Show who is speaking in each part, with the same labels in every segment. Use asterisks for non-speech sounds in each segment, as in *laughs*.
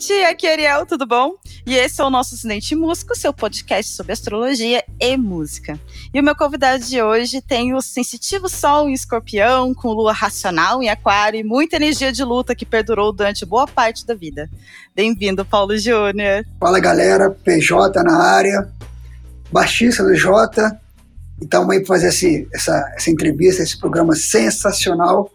Speaker 1: gente! Aqui é Ariel, tudo bom? E esse é o nosso Acidente Músico, seu podcast sobre astrologia e música. E o meu convidado de hoje tem o sensitivo Sol em Escorpião, com lua racional em Aquário e muita energia de luta que perdurou durante boa parte da vida. Bem-vindo, Paulo Júnior.
Speaker 2: Fala galera, PJ na área, baixista do J. Então, para fazer esse, essa, essa entrevista, esse programa sensacional.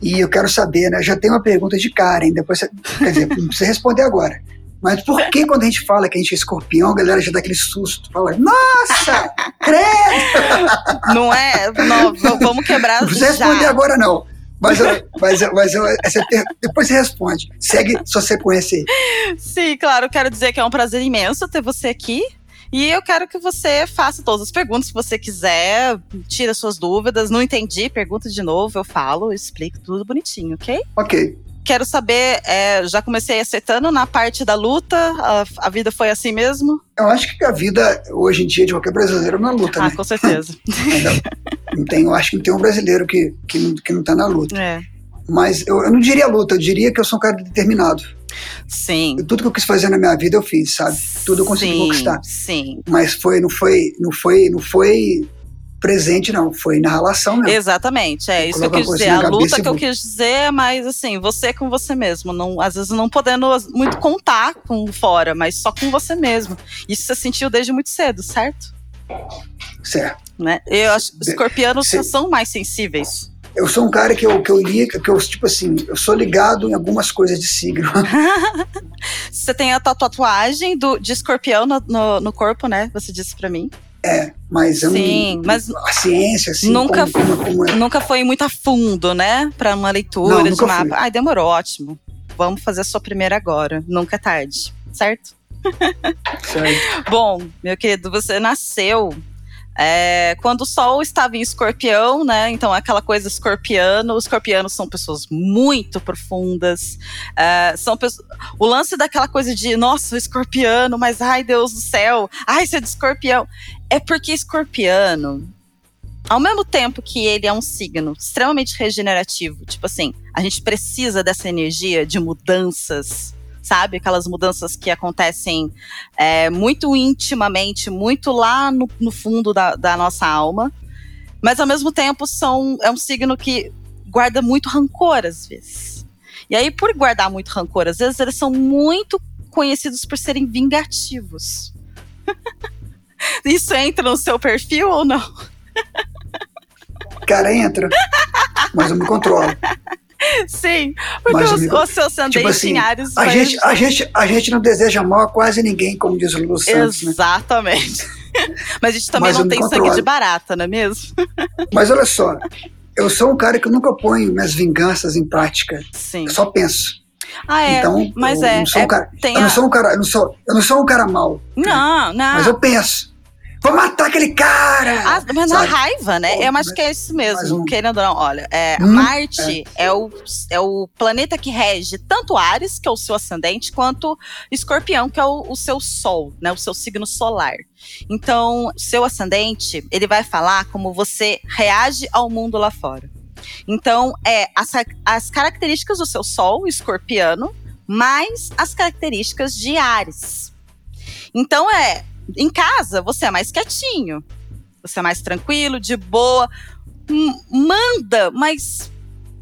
Speaker 2: E eu quero saber, né? Já tem uma pergunta de Karen, depois você, quer dizer, *laughs* não precisa responder agora. Mas por que quando a gente fala que a gente é escorpião, a galera já dá aquele susto? Fala, nossa, *laughs* credo! *laughs*
Speaker 1: Não é? Não, vamos quebrar
Speaker 2: Não precisa responder
Speaker 1: já.
Speaker 2: agora, não. Mas, mas, mas essa, depois você responde. Segue sua sequência aí.
Speaker 1: Sim, claro. Quero dizer que é um prazer imenso ter você aqui. E eu quero que você faça todas as perguntas que você quiser, tira suas dúvidas. Não entendi, pergunta de novo, eu falo, eu explico tudo bonitinho, ok?
Speaker 2: Ok.
Speaker 1: Quero saber, é, já comecei acertando na parte da luta, a, a, vida foi assim mesmo?
Speaker 2: Eu acho que a vida, hoje em dia, de qualquer brasileiro é uma luta,
Speaker 1: ah,
Speaker 2: né?
Speaker 1: com certeza. *laughs*
Speaker 2: não tem, eu acho que não tem um brasileiro que, que, não, que não tá na luta.
Speaker 1: É.
Speaker 2: Mas eu, eu não diria luta, eu diria que eu sou um cara determinado.
Speaker 1: Sim.
Speaker 2: Tudo que eu quis fazer na minha vida eu fiz, sabe? Tudo eu consegui
Speaker 1: sim,
Speaker 2: conquistar.
Speaker 1: Sim.
Speaker 2: Mas foi, não foi, não foi, não foi presente, não. Foi na relação mesmo.
Speaker 1: Exatamente, é isso que eu quis dizer. A luta que eu quis dizer é mais assim, você com você mesmo. Não, às vezes não podendo muito contar com fora, mas só com você mesmo. Isso você sentiu desde muito cedo, certo?
Speaker 2: Certo.
Speaker 1: Né? Eu acho que os escorpianos são mais sensíveis.
Speaker 2: Eu sou um cara que eu, que eu li, que eu, tipo assim, eu sou ligado em algumas coisas de signo. *laughs*
Speaker 1: Você tem a tua tatuagem do, de escorpião no, no, no corpo, né? Você disse para mim.
Speaker 2: É, mas eu
Speaker 1: Sim,
Speaker 2: não,
Speaker 1: mas
Speaker 2: a ciência, assim,
Speaker 1: nunca,
Speaker 2: como, como, como é.
Speaker 1: nunca foi muito a fundo, né? Para uma leitura
Speaker 2: não,
Speaker 1: de mapa.
Speaker 2: Fui.
Speaker 1: Ai, demorou, ótimo. Vamos fazer a sua primeira agora. Nunca é tarde, certo?
Speaker 2: certo. *laughs*
Speaker 1: Bom, meu querido, você nasceu é, quando o Sol estava em escorpião, né? Então, aquela coisa escorpiano. Os escorpianos são pessoas muito profundas. É, são o lance daquela coisa de, nossa, escorpiano, mas ai, Deus do céu, ai, você é de escorpião. É porque escorpiano, ao mesmo tempo que ele é um signo extremamente regenerativo, tipo assim, a gente precisa dessa energia de mudanças sabe? Aquelas mudanças que acontecem é, muito intimamente, muito lá no, no fundo da, da, nossa alma. Mas ao mesmo tempo são, é um signo que guarda muito rancor às vezes. E aí, por guardar muito rancor, às vezes eles são muito conhecidos por serem vingativos. *laughs* Isso entra no seu perfil ou não?
Speaker 2: Cara, entra. Mas eu me controlo.
Speaker 1: Sim, porque o, o seu ascendente
Speaker 2: tipo assim, a gente, a, gente, a gente não deseja mal a quase ninguém, como diz o Lulu Santos.
Speaker 1: Exatamente. Né? *laughs* Mas a gente também
Speaker 2: Mas
Speaker 1: não tem sangue de barata, não é mesmo? *laughs*
Speaker 2: Mas olha só, eu sou um cara que nunca ponho minhas vinganças em prática.
Speaker 1: Sim.
Speaker 2: Eu só penso.
Speaker 1: Ah, é.
Speaker 2: Então,
Speaker 1: mas
Speaker 2: eu
Speaker 1: é.
Speaker 2: Não sou
Speaker 1: é,
Speaker 2: um cara,
Speaker 1: tem
Speaker 2: eu não sou um cara, eu não sou, eu não sou um cara mau.
Speaker 1: Não, não.
Speaker 2: Mas eu penso. Vou matar aquele cara!
Speaker 1: Ah, mas na
Speaker 2: sabe?
Speaker 1: raiva, né?
Speaker 2: Pô,
Speaker 1: eu acho que é isso mesmo,
Speaker 2: um-
Speaker 1: querendo ou não. Olha, é,
Speaker 2: Hum,
Speaker 1: Marte é. o, é o planeta que rege tanto Ares, que é o seu ascendente, quanto Escorpião, que é o, o seu Sol, né? O seu signo solar. Então, seu ascendente, ele vai falar como você reage ao mundo lá fora. Então, é as, as características do seu Sol, escorpiano, mais as características de Ares. Então, é em casa, você é mais quietinho. Você é mais tranquilo, de boa. Manda, mas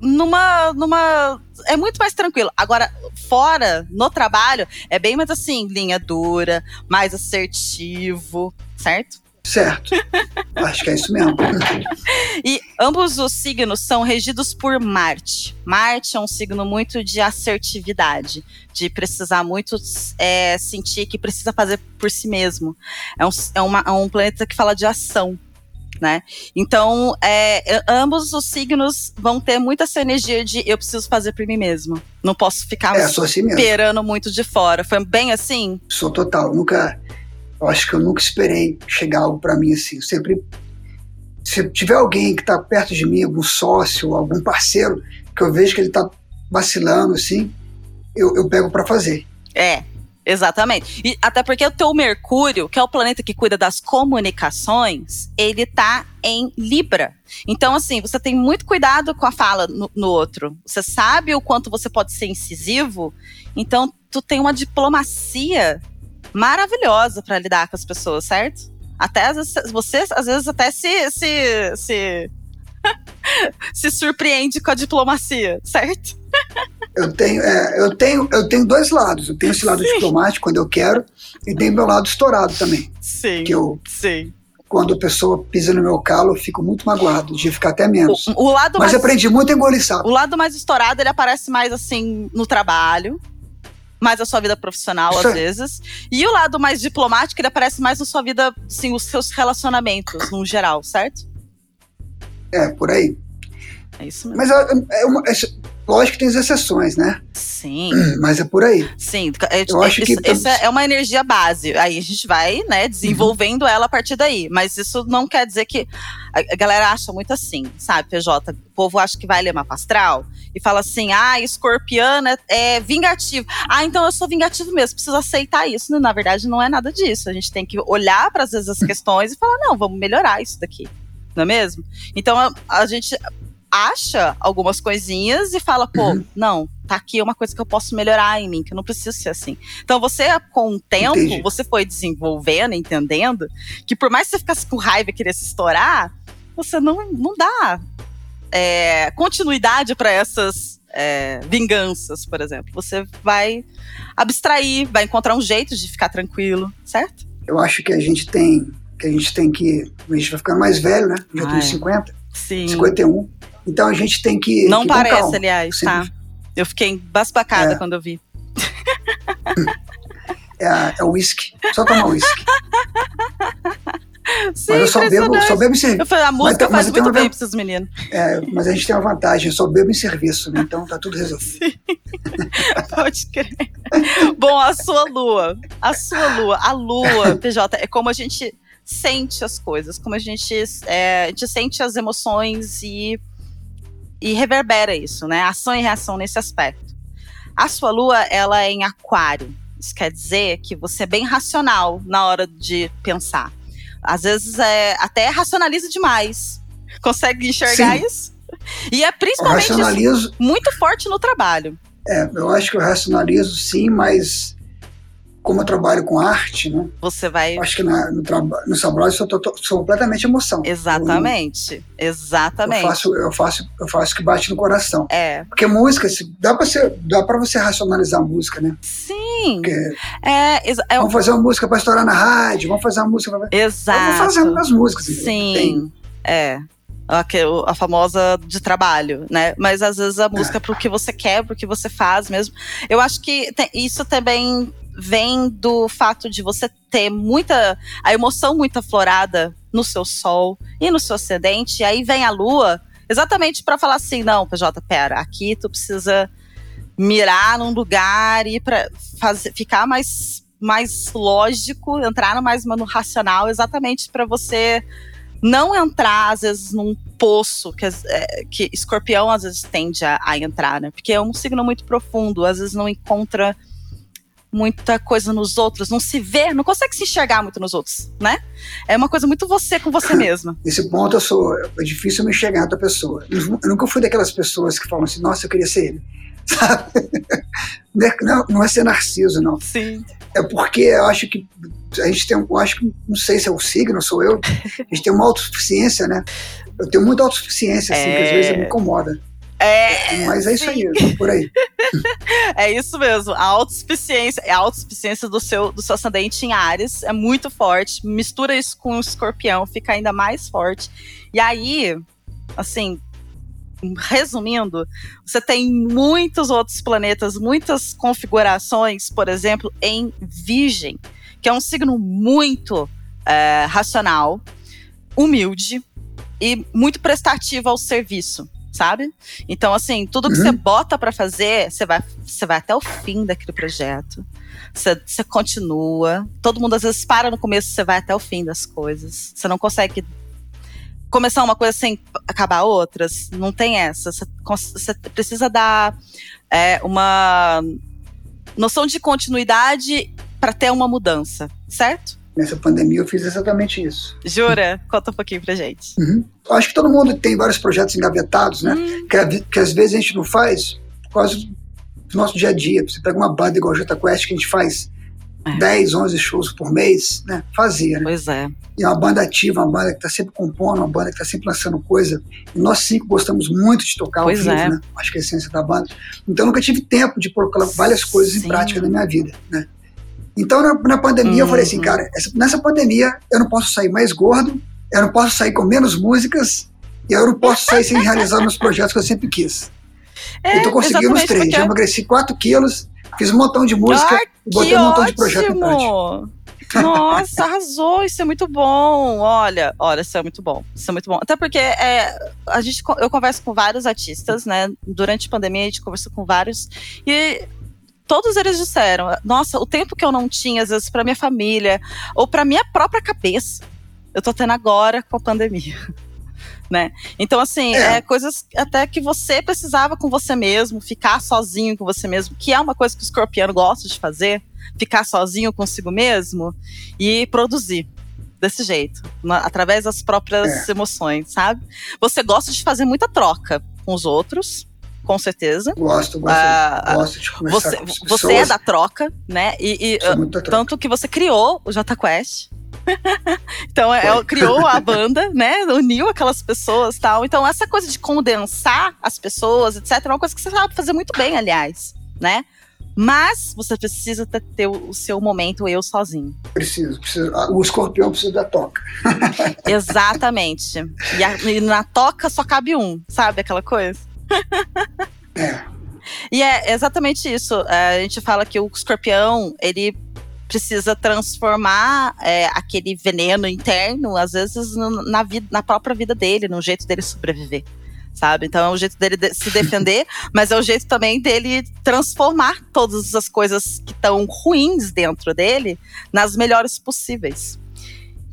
Speaker 1: numa. numa. É muito mais tranquilo. Agora, fora, no trabalho, é bem mais assim, linha dura, mais assertivo, certo?
Speaker 2: Certo. Acho que é isso mesmo.
Speaker 1: E ambos os signos são regidos por Marte. Marte é um signo muito de assertividade, de precisar muito é, sentir que precisa fazer por si mesmo. É um, é, uma, é um planeta que fala de ação. Né? Então, é, ambos os signos vão ter muito essa energia de eu preciso fazer por mim mesmo. Não posso ficar
Speaker 2: É, assim
Speaker 1: esperando muito de fora. Foi bem assim?
Speaker 2: Sou total. Nunca. Eu acho que eu nunca esperei chegar algo para mim assim. Eu sempre. Se tiver alguém que tá perto de mim, algum sócio, algum parceiro, que eu vejo que ele tá vacilando assim, eu, eu pego para fazer.
Speaker 1: É. Exatamente. E até porque o teu Mercúrio, que é o planeta que cuida das comunicações, ele tá em Libra. Então, assim, você tem muito cuidado com a fala no, no outro. Você sabe o quanto você pode ser incisivo. Então, tu tem uma diplomacia maravilhosa para lidar com as pessoas, certo? Até às vezes, você, às vezes, até se, se, se, *laughs* se surpreende com a diplomacia, certo?
Speaker 2: Eu tenho, é, eu tenho, eu tenho dois lados. Eu tenho esse lado sim. diplomático quando eu quero e tenho meu lado estourado também.
Speaker 1: Sim.
Speaker 2: Que eu,
Speaker 1: sim.
Speaker 2: Quando a pessoa pisa no meu calo, eu fico muito magoado, de ficar até menos.
Speaker 1: O, o lado
Speaker 2: Mas
Speaker 1: mais,
Speaker 2: aprendi muito a engolir sapo.
Speaker 1: O lado mais estourado, ele aparece mais assim no trabalho, mais a sua vida profissional, às *laughs* vezes. E o lado mais diplomático, ele aparece mais na sua vida, assim, os seus relacionamentos, no geral, certo?
Speaker 2: É, por aí.
Speaker 1: É isso mesmo.
Speaker 2: Mas é, é uma, é, lógico que tem as exceções, né?
Speaker 1: Sim. *clears throat*
Speaker 2: Mas é por aí.
Speaker 1: Sim. Eu acho isso, que isso é uma energia base. Aí a gente vai, né, desenvolvendo uhum. ela a partir daí. Mas isso não quer dizer que. A galera acha muito assim, sabe, PJ? O povo acha que vai ler mapa astral e fala assim: ah, escorpiano é, é vingativo. Ah, então eu sou vingativo mesmo, preciso aceitar isso. Na verdade, não é nada disso. A gente tem que olhar para as *laughs* questões e falar: não, vamos melhorar isso daqui não é mesmo? Então a, a, gente acha algumas coisinhas e fala, pô, uhum. não, tá aqui uma coisa que eu posso melhorar em mim, que eu não preciso ser assim. Então você, com o tempo, Entendi. você foi desenvolvendo, entendendo, que por mais que você ficasse com raiva e queresse estourar, você não, não dá é, continuidade para essas é, vinganças, por exemplo. Você vai abstrair, vai encontrar um jeito de ficar tranquilo, certo?
Speaker 2: Eu acho que a gente tem que a gente tem que. A gente vai ficando mais velho, né? Já tenho 50,
Speaker 1: Sim.
Speaker 2: 51. Então a gente tem que.
Speaker 1: Não
Speaker 2: que
Speaker 1: parece, calma, aliás, tá? Eu fiquei basbacada é. quando eu vi. *laughs*
Speaker 2: É, é whisky. Só tomar whisky. *laughs* Sim, mas eu só bebo, só bebo em serviço.
Speaker 1: Eu falei, a música mas, faz muito bem para esses meninos.
Speaker 2: É, mas a gente tem uma vantagem, eu só bebo em serviço, né? então tá tudo resolvido. *laughs*
Speaker 1: Pode crer. Bom, a sua lua. A sua lua. A lua, PJ, é como a gente sente as coisas, como a gente, é, a gente sente as emoções e e reverbera isso, né? Ação e reação nesse aspecto. A sua lua, ela é em aquário. Isso quer dizer que você é bem racional na hora de pensar. Às vezes é, até racionaliza demais. Consegue enxergar Sim. isso? E é principalmente muito forte no trabalho.
Speaker 2: É, eu acho que eu racionalizo sim, mas como eu trabalho com arte, né?
Speaker 1: Você vai.
Speaker 2: Acho que na, no, no trabalho eu sou, sou, completamente emoção.
Speaker 1: Exatamente. Eu, Exatamente.
Speaker 2: Eu faço, eu faço, eu faço que bate no coração.
Speaker 1: É.
Speaker 2: Porque música, dá para você, dá para você racionalizar a música, né?
Speaker 1: Sim.
Speaker 2: Porque
Speaker 1: é, é,
Speaker 2: vamos fazer uma música para estourar na rádio, vamos fazer uma música pra...
Speaker 1: Exato.
Speaker 2: Vamos fazer as músicas.
Speaker 1: Sim. Tem. É a, a famosa de trabalho, né? Mas às vezes a música é pro que você quer, pro que você faz mesmo. Eu acho que isso também vem do fato de você ter muita a emoção muito aflorada no seu sol e no seu ascendente, e aí vem a lua exatamente para falar assim, não, PJ, pera, aqui tu precisa mirar num lugar e para ficar mais mais lógico, entrar mais no racional, exatamente para você não entrar, às vezes, num poço que, é, que escorpião às vezes tende a, a, entrar, né? Porque é um signo muito profundo, às vezes não encontra muita coisa nos outros, não se vê, não consegue se enxergar muito nos outros, né? É uma coisa muito você com você *coughs* mesma.
Speaker 2: Nesse ponto eu sou, é difícil me enxergar outra pessoa. Eu nunca fui daquelas pessoas que falam assim, nossa, eu queria ser ele. *laughs* Sabe? É, não, não é ser narciso, não.
Speaker 1: Sim.
Speaker 2: É porque eu acho que a gente tem, eu acho que, não sei se é o signo, sou eu, a gente tem uma autossuficiência, né? Eu tenho muita autossuficiência, assim, é... que às vezes me *laughs* incomoda.
Speaker 1: É,
Speaker 2: Mas é isso aí, por aí. *laughs*
Speaker 1: é isso mesmo. A autossuficiência, a autossuficiência do seu, do seu ascendente em Ares é muito forte. Mistura isso com o escorpião, fica ainda mais forte. E aí, assim, resumindo, você tem muitos outros planetas, muitas configurações, por exemplo, em Virgem, que é um signo muito é, racional, humilde e muito prestativo ao serviço sabe? Então, assim, tudo que uhum. você bota para fazer, você vai, você vai até o fim daquele projeto. Você, você continua. Todo mundo às vezes para no começo, você vai até o fim das coisas. Você não consegue começar uma coisa sem acabar outras. Não tem essa. Você, você precisa dar é, uma noção de continuidade para ter uma mudança, certo?
Speaker 2: Nessa pandemia eu fiz exatamente isso.
Speaker 1: Jura? Conta um pouquinho pra gente.
Speaker 2: Uhum. Acho que todo mundo tem vários projetos engavetados, né? Hum. Que, que às vezes a gente não faz por causa do nosso dia a dia. Você pega uma banda igual a Jota Quest que a gente faz é. 10, 11 shows por mês, né? Fazia, né?
Speaker 1: Pois é.
Speaker 2: E é uma banda ativa, uma banda que está sempre compondo, uma banda que está sempre lançando coisa. E nós cinco gostamos muito de tocar
Speaker 1: pois vivo, é.
Speaker 2: né? Acho que é a essência da banda. Então eu nunca tive tempo de colocar várias coisas Sim. em prática na minha vida, né? Então na, na pandemia uhum. eu falei assim, uhum. cara, essa, nessa pandemia eu não posso sair mais gordo, eu não posso sair com menos músicas, e eu não posso sair sem realizar meus projetos que eu sempre quis. É, eu tô conseguindo os três. Porque... Já emagreci 4 quilos, fiz um montão de música ah, e botei um montão de projeto em prática.
Speaker 1: Nossa, arrasou, isso é muito bom. Olha, olha, isso é muito bom. Isso é muito bom. Até porque é, a gente, eu converso com vários artistas, né? Durante a pandemia, a gente conversou com vários. E todos eles disseram: Nossa, o tempo que eu não tinha, às vezes, para minha família, ou para minha própria cabeça, eu tô tendo agora com a pandemia *laughs* né? Então, assim, é. é. coisas até que você precisava com você mesmo, ficar sozinho com você mesmo, que é uma coisa que o escorpiano gosta de fazer, ficar sozinho consigo mesmo e produzir desse jeito, na, através das próprias é. emoções, sabe? Você gosta de fazer muita troca com os outros, com certeza.
Speaker 2: Gosto, gosto, ah, gosto de conversar
Speaker 1: você,
Speaker 2: com as
Speaker 1: Você é da troca, né? E, e uh, tanto que você criou o J Quest, *laughs* então, é, ela criou a *laughs* banda, né? Uniu aquelas pessoas tal. Então, essa coisa de condensar as pessoas, etc., é uma coisa que você sabe fazer muito bem, aliás, né? Mas você precisa ter, ter o seu momento eu sozinho.
Speaker 2: Preciso, preciso. O escorpião precisa da toca. *laughs*
Speaker 1: Exatamente. E, a, e, na toca só cabe um, sabe aquela coisa? *laughs*
Speaker 2: É.
Speaker 1: E é exatamente isso. É, a gente fala que o escorpião, ele precisa transformar é, aquele veneno interno, às vezes, na, vida, na própria vida dele, no jeito dele sobreviver. Sabe? Então é o jeito dele de se defender, *laughs* mas é o jeito também dele transformar todas as coisas que estão ruins dentro dele nas melhores possíveis.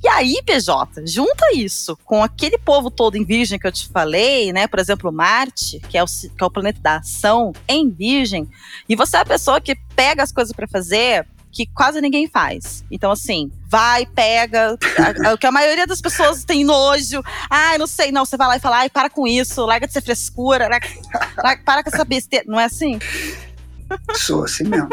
Speaker 1: E aí, PJ, junta isso com aquele povo todo em Virgem que eu te falei, né? Por exemplo, Marte, que é o, que é o planeta da ação em Virgem, e você é a pessoa que pega as coisas para fazer, que quase ninguém faz. Então, assim, vai, pega. O que a maioria das pessoas tem nojo. Ai, não sei, não. Você vai lá e fala, ai, para com isso, larga de ser frescura, larga, larga, para com essa besteira. Não é assim?
Speaker 2: Sou assim mesmo.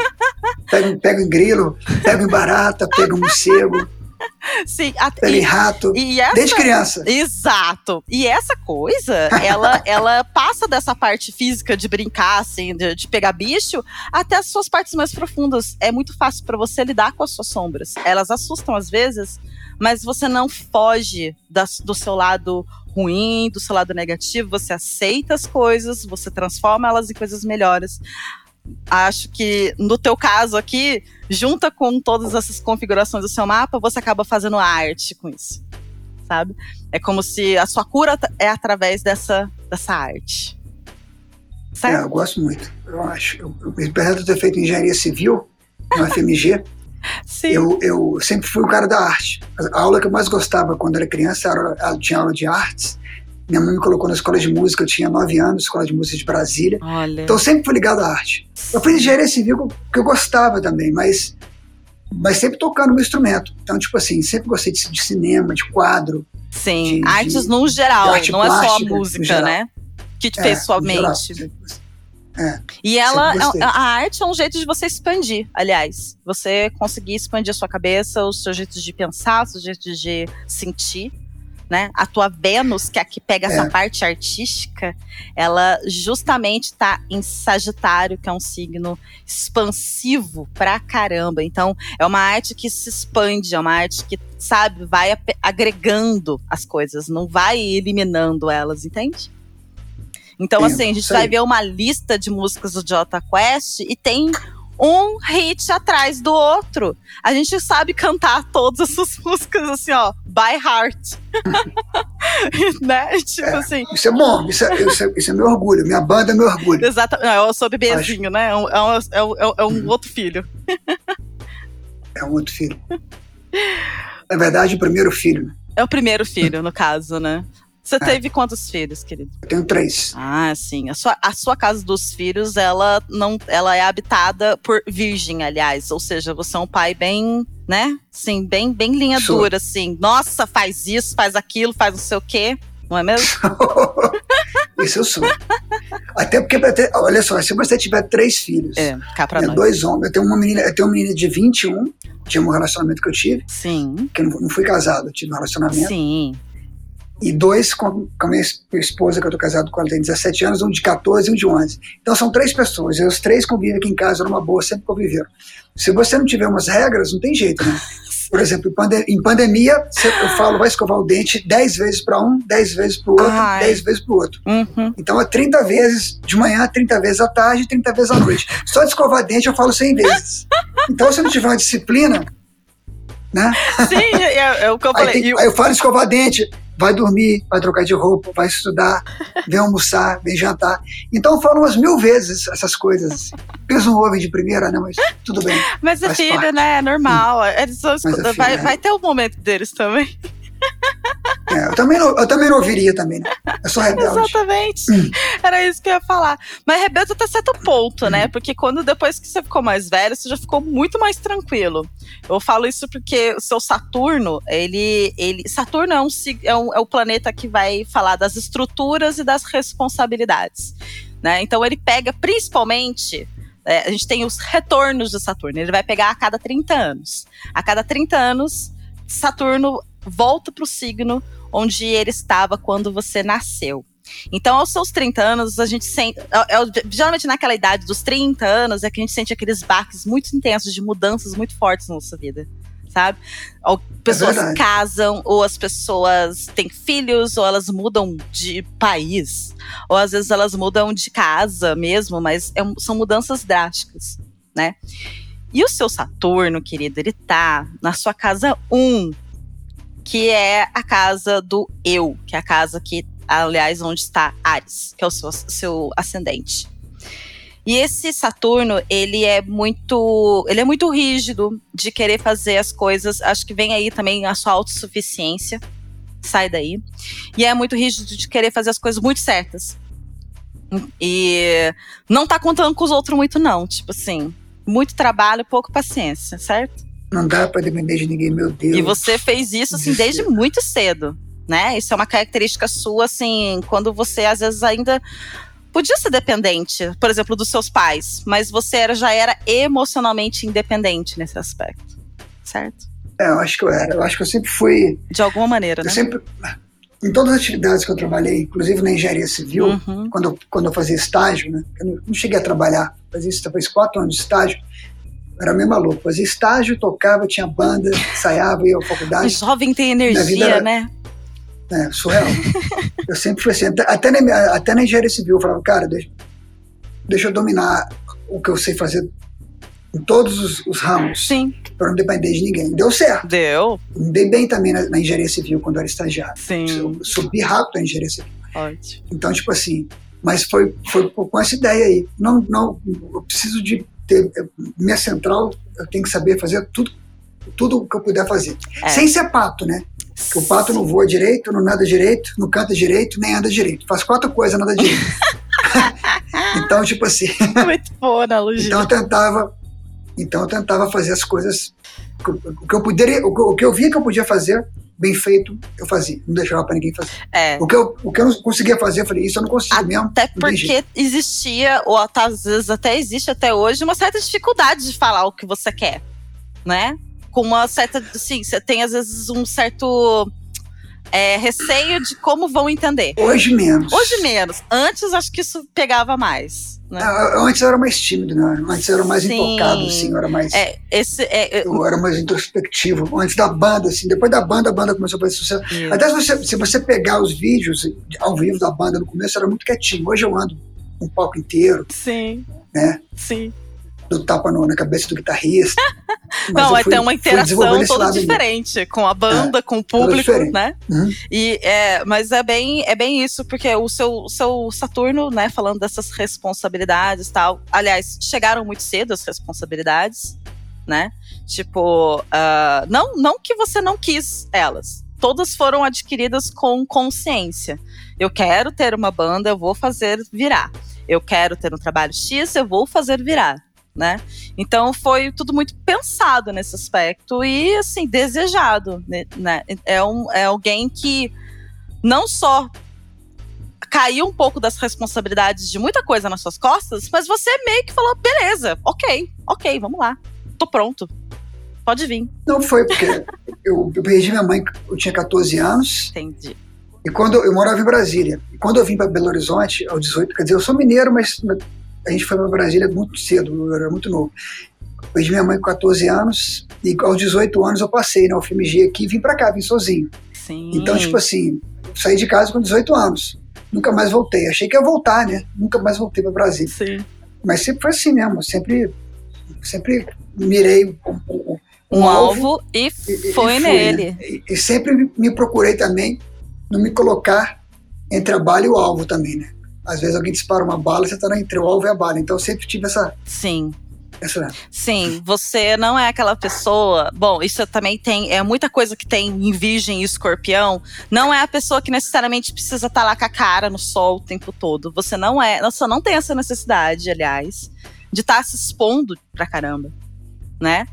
Speaker 2: Pega, um grilo, pega um barata, pega um morcego. *laughs*
Speaker 1: Sim,
Speaker 2: e, rato, e essa, desde criança.
Speaker 1: Exato. E essa coisa, ela, *laughs* ela passa dessa parte física de brincar, assim, de, de, pegar bicho, até as suas partes mais profundas. É muito fácil para você lidar com as suas sombras. Elas assustam às vezes, mas você não foge do seu lado ruim, do seu lado negativo, você aceita as coisas, você transforma elas em coisas melhores acho que no teu caso aqui, junta com todas essas configurações do seu mapa, você acaba fazendo arte com isso. Sabe? É como se a sua cura é através dessa, dessa arte.
Speaker 2: Certo? É, eu gosto muito. Eu acho. Eu, apesar de ter feito engenharia civil no FMG, *laughs* eu, eu sempre fui o cara da arte. A aula que eu mais gostava quando era criança era, tinha aula de artes. Minha mãe me colocou na escola de música, eu tinha nove anos, escola de música de Brasília.
Speaker 1: Olha.
Speaker 2: Então sempre fui ligado à arte. Eu fiz engenharia civil que eu gostava também, mas, mas sempre tocando meu instrumento. Então, tipo assim, sempre gostei de, de cinema, de quadro.
Speaker 1: Sim, de, artes de, no geral, não é só a música, né? Que te é, fez sua mente. Geral, é, e ela, é, a arte é um jeito de você expandir, aliás. Você conseguir expandir a sua cabeça, os seus jeitos de pensar, os seus jeitos de sentir né? A tua Vênus, que é a que pega é. essa parte artística, ela justamente está em Sagitário, que é um signo expansivo pra caramba. Então, é uma arte que se expande, é uma arte que, sabe, vai agregando as coisas, não vai eliminando elas, entende? Então, Sim, assim, a gente vai ver uma lista de músicas do Jota Quest e tem um hit atrás do outro. A gente sabe cantar todas essas *laughs* músicas assim, ó, by heart. *laughs* né? Tipo
Speaker 2: é,
Speaker 1: assim.
Speaker 2: Isso é bom, isso é, isso, é, isso é meu orgulho. Minha banda é meu orgulho.
Speaker 1: Exatamente. Eu sou bebezinho, Acho. né? É um, é um, é um, é um hum. outro filho.
Speaker 2: é um outro filho. Na verdade, o primeiro filho. Né?
Speaker 1: É o primeiro filho, no caso, né? Você é. teve quantos filhos, querido?
Speaker 2: Eu tenho três.
Speaker 1: Ah, sim. A sua, a sua casa dos filhos, ela não, ela é habitada por virgem, aliás. Ou seja, você é um pai bem, né? Sim, bem, bem linha Sou. dura, assim. Nossa, faz isso, faz aquilo, faz não sei o quê. Não é mesmo? *laughs*
Speaker 2: isso eu sou. Até porque, ter, olha só, se você tiver três filhos,
Speaker 1: é, cá pra nós.
Speaker 2: dois homens, eu tenho uma menina, eu tenho uma menina de 21, tinha um relacionamento que eu tive.
Speaker 1: Sim.
Speaker 2: Que eu não, não fui casado, eu tive um relacionamento.
Speaker 1: Sim
Speaker 2: e dois com, com a minha esposa, que eu tô casado com ela, tem 17 anos, um de 14 e um de 11. Então são três pessoas, e os três convivem aqui em casa numa boa, sempre conviveram. Se você não tiver umas regras, não tem jeito, né? *laughs* Por exemplo, em pandemia, eu falo, vai escovar o dente 10 vezes para um, 10 vezes para o outro, Ai. 10 vezes para o outro.
Speaker 1: Uhum.
Speaker 2: Então é 30 vezes de manhã, 30 vezes à tarde, 30 vezes à noite. Só de escovar dente eu falo 100 vezes. Então, se não tiver uma disciplina, né?
Speaker 1: Sim, é, é o que eu falei.
Speaker 2: Aí, tem, aí eu falo escovar dente, vai dormir, vai trocar de roupa, vai estudar, vem almoçar, vem jantar. Então falam umas mil vezes essas coisas. Eles não ouvem de primeira, né? Mas tudo bem.
Speaker 1: Mas é filho, parte. né? É normal. Eles é vai, vai ter o um momento deles também.
Speaker 2: É, eu, também não, eu também não ouviria também, né? Eu sou rebelde.
Speaker 1: Exatamente. Hum. Era isso que eu ia falar. Mas rebelde até certo ponto, né? hum. né? Porque quando depois que você ficou mais velho, você já ficou muito mais tranquilo. Eu falo isso porque o seu Saturno, ele. ele Saturno é, um, é, um, é o planeta que vai falar das estruturas e das responsabilidades. Né? Então ele pega principalmente. É, a gente tem os retornos de Saturno. Ele vai pegar a cada 30 anos. A cada 30 anos, Saturno volta para o signo onde ele estava quando você nasceu. Então, aos seus 30 anos, a gente sente. É, é, geralmente naquela idade dos 30 anos é que a gente sente aqueles baques muito intensos de mudanças muito fortes na nossa vida. Sabe? Ou pessoas é casam, ou as pessoas têm filhos, ou elas mudam de país, ou às vezes elas mudam de casa mesmo, mas é, são mudanças drásticas, né? E o seu Saturno, querido, ele tá na sua casa 1, que é a casa do eu, que é a casa que, aliás, onde está Ares, que é o seu, seu ascendente. E esse Saturno, ele é muito, ele é muito rígido de querer fazer as coisas. Acho que vem aí também a sua autossuficiência. Sai daí. E é muito rígido de querer fazer as coisas muito certas. E não tá contando com os outros muito não, tipo assim, muito trabalho, pouca paciência, certo?
Speaker 2: Não dá para depender de ninguém, meu Deus.
Speaker 1: E você fez isso assim desde muito cedo, né? Isso é uma característica sua, assim, quando você às vezes ainda podia ser dependente, por exemplo, dos seus pais, mas você era, já era emocionalmente independente nesse aspecto, certo?
Speaker 2: É, eu acho que eu era. Eu acho que eu sempre fui.
Speaker 1: De alguma maneira,
Speaker 2: eu
Speaker 1: né?
Speaker 2: Sempre, em todas as atividades que eu trabalhei, inclusive na engenharia civil, uhum. quando, eu, quando eu fazia estágio, né? Eu não, não cheguei a trabalhar, fazia isso, talvez quatro anos de estágio era meio maluco. Fazia estágio, tocava, tinha banda, ensaiava, ia à faculdade. O
Speaker 1: jovem tem energia, era, né?
Speaker 2: É, surreal. eu sempre fui assim. Até na, até na engenharia civil, eu falava, cara, deixa, deixa eu dominar o que eu sei fazer em todos os, os ramos.
Speaker 1: Sim.
Speaker 2: Para não depender de ninguém. Deu certo.
Speaker 1: Deu.
Speaker 2: Me dei bem também na, na engenharia civil quando eu era estagiário.
Speaker 1: Sim.
Speaker 2: Eu subi rápido na engenharia civil.
Speaker 1: Ótimo.
Speaker 2: Então, tipo assim, mas foi, foi com essa ideia aí. Não, não, eu preciso de ter minha central, eu tenho que saber fazer tudo tudo que eu puder fazer. É. Sem ser pato, né? Porque o pato não voa direito, não nada direito, não canta direito, nem anda direito. Faz quatro coisas, nada direito. *laughs* então, tipo assim. *laughs*
Speaker 1: Muito boa analogia.
Speaker 2: Então eu tentava, então eu tentava fazer as coisas o que eu poderia, o que eu via que eu podia fazer, bem feito, eu fazia. Não deixava para ninguém fazer.
Speaker 1: É.
Speaker 2: O, que eu, o que eu não conseguia fazer, eu falei, isso eu não consigo
Speaker 1: até
Speaker 2: mesmo.
Speaker 1: Até porque existia, ou às vezes até existe até hoje, uma certa dificuldade de falar o que você quer, né? Com uma certa, assim, você tem às vezes um certo é, receio de como vão entender.
Speaker 2: Hoje menos.
Speaker 1: Hoje menos. Antes acho que isso pegava mais. Né?
Speaker 2: Ah, antes eu era mais tímido, né? Antes eu era mais Sim. intocado, assim, eu era mais.
Speaker 1: É, esse, é,
Speaker 2: é eu era mais introspectivo. Antes da banda, assim, depois da banda, a banda começou a fazer sucesso. Isso. Até se você, se você pegar os vídeos ao vivo da banda no começo, era muito quietinho. Hoje eu ando um palco inteiro.
Speaker 1: Sim.
Speaker 2: Né?
Speaker 1: Sim
Speaker 2: do tapa no, na cabeça do guitarrista. *laughs*
Speaker 1: Não, é ter uma interação toda diferente com a banda, é, com o público, né? Uhum. E, é, mas é bem, é bem isso, porque o seu, seu Saturno, né, falando dessas responsabilidades e tal, aliás, chegaram muito cedo as responsabilidades, né? Tipo, uh, não, não que você não quis elas, todas foram adquiridas com consciência. Eu quero ter uma banda, eu vou fazer virar. Eu quero ter um trabalho X, eu vou fazer virar. Né? Então foi tudo muito pensado nesse aspecto e assim desejado, né? É, um, é alguém que não só caiu um pouco das responsabilidades de muita coisa nas suas costas, mas você meio que falou: beleza, ok, ok, vamos lá, tô pronto, pode vir.
Speaker 2: Não foi porque *laughs* eu, eu perdi minha mãe, eu tinha 14 anos.
Speaker 1: Entendi.
Speaker 2: E quando eu, eu morava em Brasília. E quando eu vim para Belo Horizonte, aos 18, quer dizer, eu sou mineiro, mas a gente foi para Brasília muito cedo, eu era muito novo. Eu perdi minha mãe com 14 anos e aos 18 anos eu passei na UFMG aqui e vim para cá, vim sozinho.
Speaker 1: Sim.
Speaker 2: Então, tipo assim, saí de casa com 18 anos nunca mais voltei. Achei que ia voltar, né? Nunca mais voltei para Brasília.
Speaker 1: Sim.
Speaker 2: Mas sempre foi assim mesmo. Sempre, sempre mirei um, um,
Speaker 1: um alvo, alvo, e, e foi e nele.
Speaker 2: E, e, sempre me procurei também não me colocar entre a bala e o alvo também, né? Às vezes alguém dispara uma bala, você está entre o alvo e a bala. Então eu sempre tive essa.
Speaker 1: Sim. Sim, você não é aquela pessoa. Bom, isso também tem. É muita coisa que tem em Virgem e Escorpião. Não é a pessoa que necessariamente precisa estar tá lá com a cara no sol o tempo todo. Você não é. Você não tem essa necessidade, aliás, de estar tá se expondo pra caramba. Né?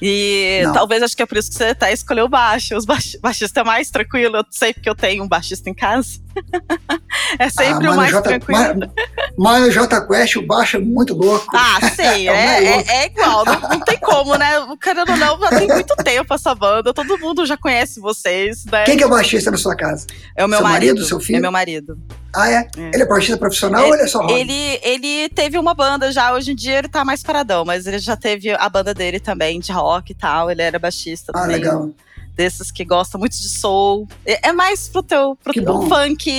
Speaker 1: E não. talvez acho que é por isso que você até escolheu o baixo. Os baix, baixista é mais tranquilo, eu sei porque eu tenho um baixista em casa. *laughs* é sempre ah, o mais J, tranquilo.
Speaker 2: Mas o J Quest, o baixo é muito louco.
Speaker 1: Ah, sei, *laughs* é, é, é, é, igual, não, não, tem como, né? O cara não, já tem muito tempo essa banda, todo mundo já conhece vocês, né?
Speaker 2: Quem que é o baixista na sua casa?
Speaker 1: É o meu
Speaker 2: seu
Speaker 1: marido,
Speaker 2: marido, seu filho?
Speaker 1: É meu marido.
Speaker 2: Ah, é? é. Ele é baixista profissional ele, ou ele é só hobby?
Speaker 1: Ele, ele teve uma banda já, hoje em dia ele tá mais paradão, mas ele já teve a banda dele também, de rock e tal, ele era baixista
Speaker 2: ah,
Speaker 1: também.
Speaker 2: Ah, legal
Speaker 1: desses que gostam muito de soul. É, é mais pro teu, pro teu funk,